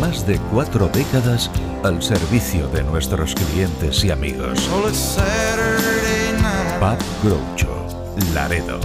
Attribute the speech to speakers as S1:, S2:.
S1: Más de cuatro décadas al servicio de nuestros clientes y amigos. Pub Groucho, Laredo.